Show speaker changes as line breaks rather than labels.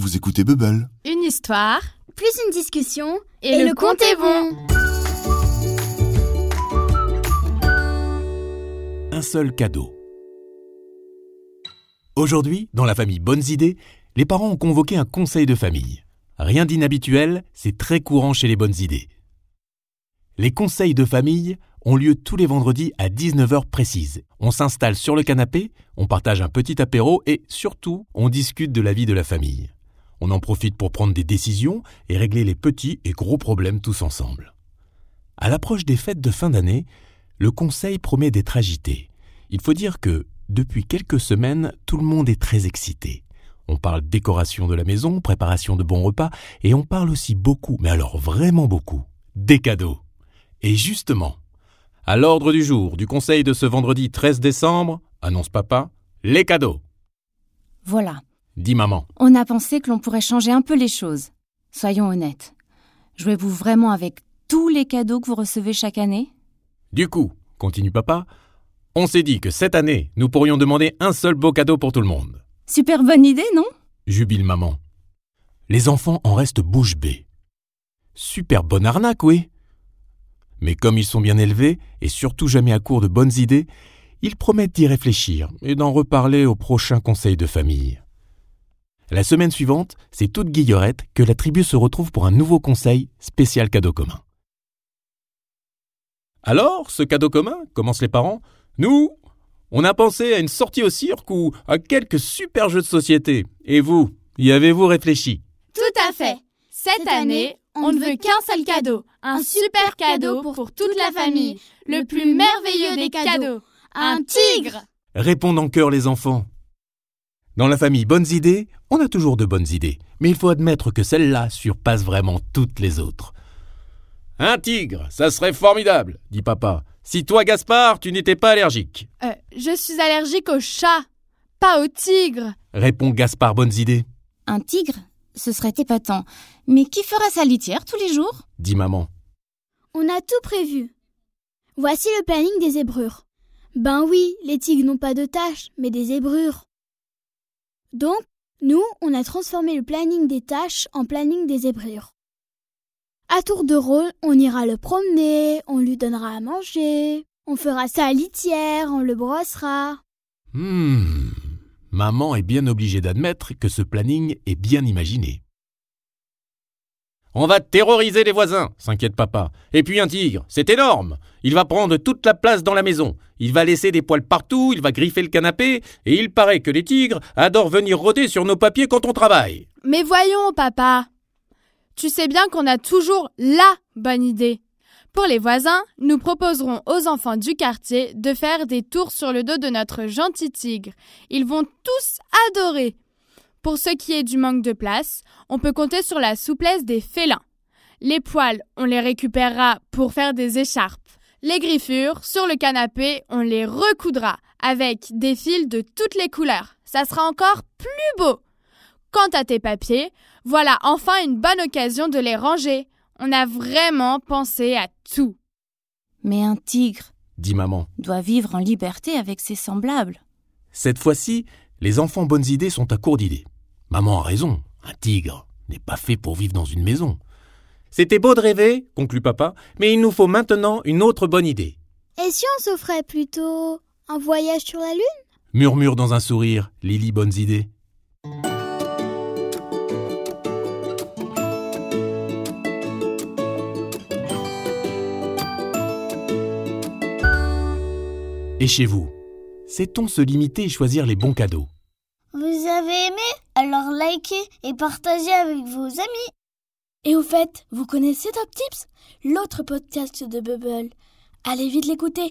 Vous écoutez Bubble.
Une histoire
plus une discussion
et, le, compte est bon.
Un seul cadeau. Aujourd'hui, dans la famille Bonnes Idées, les parents ont convoqué un conseil de famille. Rien d'inhabituel, c'est très courant chez les Bonnes Idées. Les conseils de famille ont lieu tous les vendredis à 19h précises. On s'installe sur le canapé, on partage un petit apéro et surtout, on discute de la vie de la famille. On en profite pour prendre des décisions et régler les petits et gros problèmes tous ensemble. À l'approche des fêtes de fin d'année, le conseil promet d'être agité. Il faut dire que, depuis quelques semaines, tout le monde est très excité. On parle décoration de la maison, préparation de bons repas, et on parle aussi beaucoup, mais alors vraiment beaucoup, des cadeaux. Et justement, à l'ordre du jour du conseil de ce vendredi 13 décembre, annonce papa, les cadeaux.
Voilà,
Dit maman.
on a pensé que l'on pourrait changer un peu les choses. Soyons honnêtes. Jouez-vous vraiment avec tous les cadeaux que vous recevez chaque année?
Du coup, continue papa, on s'est dit que cette année, nous pourrions demander un seul beau cadeau pour tout le monde.
Super bonne idée, non?
Jubile maman. Les enfants en restent bouche bée. Super bonne arnaque, oui. Mais comme ils sont bien élevés, et surtout jamais à court de bonnes idées, ils promettent d'y réfléchir et d'en reparler au prochain conseil de famille. La semaine suivante, c'est toute guillerette que la tribu se retrouve pour un nouveau conseil spécial cadeau commun. Alors, ce cadeau commun, commencent les parents, nous, on a pensé à une sortie au cirque ou à quelques super jeux de société. Et vous, y avez-vous réfléchi?
Tout à fait. Cette année, on ne veut qu'un seul cadeau. Un super cadeau pour toute la famille. Le plus merveilleux des cadeaux. Un tigre
Répondent en chœur les enfants. Dans la famille Bonnes Idées, on a toujours de bonnes idées, mais il faut admettre que celle-là surpasse vraiment toutes les autres. Un tigre, ça serait formidable, dit papa. Si toi, Gaspard, tu n'étais pas allergique,
Euh, Je suis allergique au chat, pas au tigre.
répond Gaspard Bonnes Idées,
Un tigre Ce serait épatant. Mais qui fera sa litière tous les jours?
Dit maman.
On a tout prévu. Voici le planning des zébrures. Ben oui, les tigres n'ont pas de tâches, mais des zébrures. Donc, nous, on a transformé le planning des tâches en planning des zébrures. À tour de rôle, on ira le promener, on lui donnera à manger, on fera sa litière, on le brossera.
Hmm. Maman est bien obligée d'admettre que ce planning est bien imaginé. On va terroriser les voisins, s'inquiète papa. Et puis un tigre, c'est énorme. Il va prendre toute la place dans la maison. Il va laisser des poils partout, il va griffer le canapé, et il paraît que les tigres adorent venir rôder sur nos papiers quand on travaille.
Mais voyons, papa. Tu sais bien qu'on a toujours LA bonne idée. Pour les voisins, nous proposerons aux enfants du quartier de faire des tours sur le dos de notre gentil tigre. Ils vont tous adorer. Pour ce qui est du manque de place, on peut compter sur la souplesse des félins. Les poils, on les récupérera pour faire des écharpes. Les griffures, sur le canapé, on les recoudra avec des fils de toutes les couleurs. Ça sera encore plus beau. Quant à tes papiers, voilà enfin une bonne occasion de les ranger. On a vraiment pensé à tout.
Mais un tigre
Dit maman.
doit vivre en liberté avec ses semblables.
Cette fois-ci, les enfants bonnes idées sont à court d'idées. Maman a raison, un tigre n'est pas fait pour vivre dans une maison. C'était beau de rêver, conclut papa, mais il nous faut maintenant une autre bonne idée.
Et si on s'offrait plutôt un voyage sur la Lune?
Murmure dans un sourire Lily bonnes idées. Et chez vous, sait-on se limiter et choisir les bons cadeaux?
Vous avez aimé? Likez et partagez avec vos amis.
Et au fait, vous connaissez Top Tips L'autre podcast de Bubble. Allez vite l'écouter,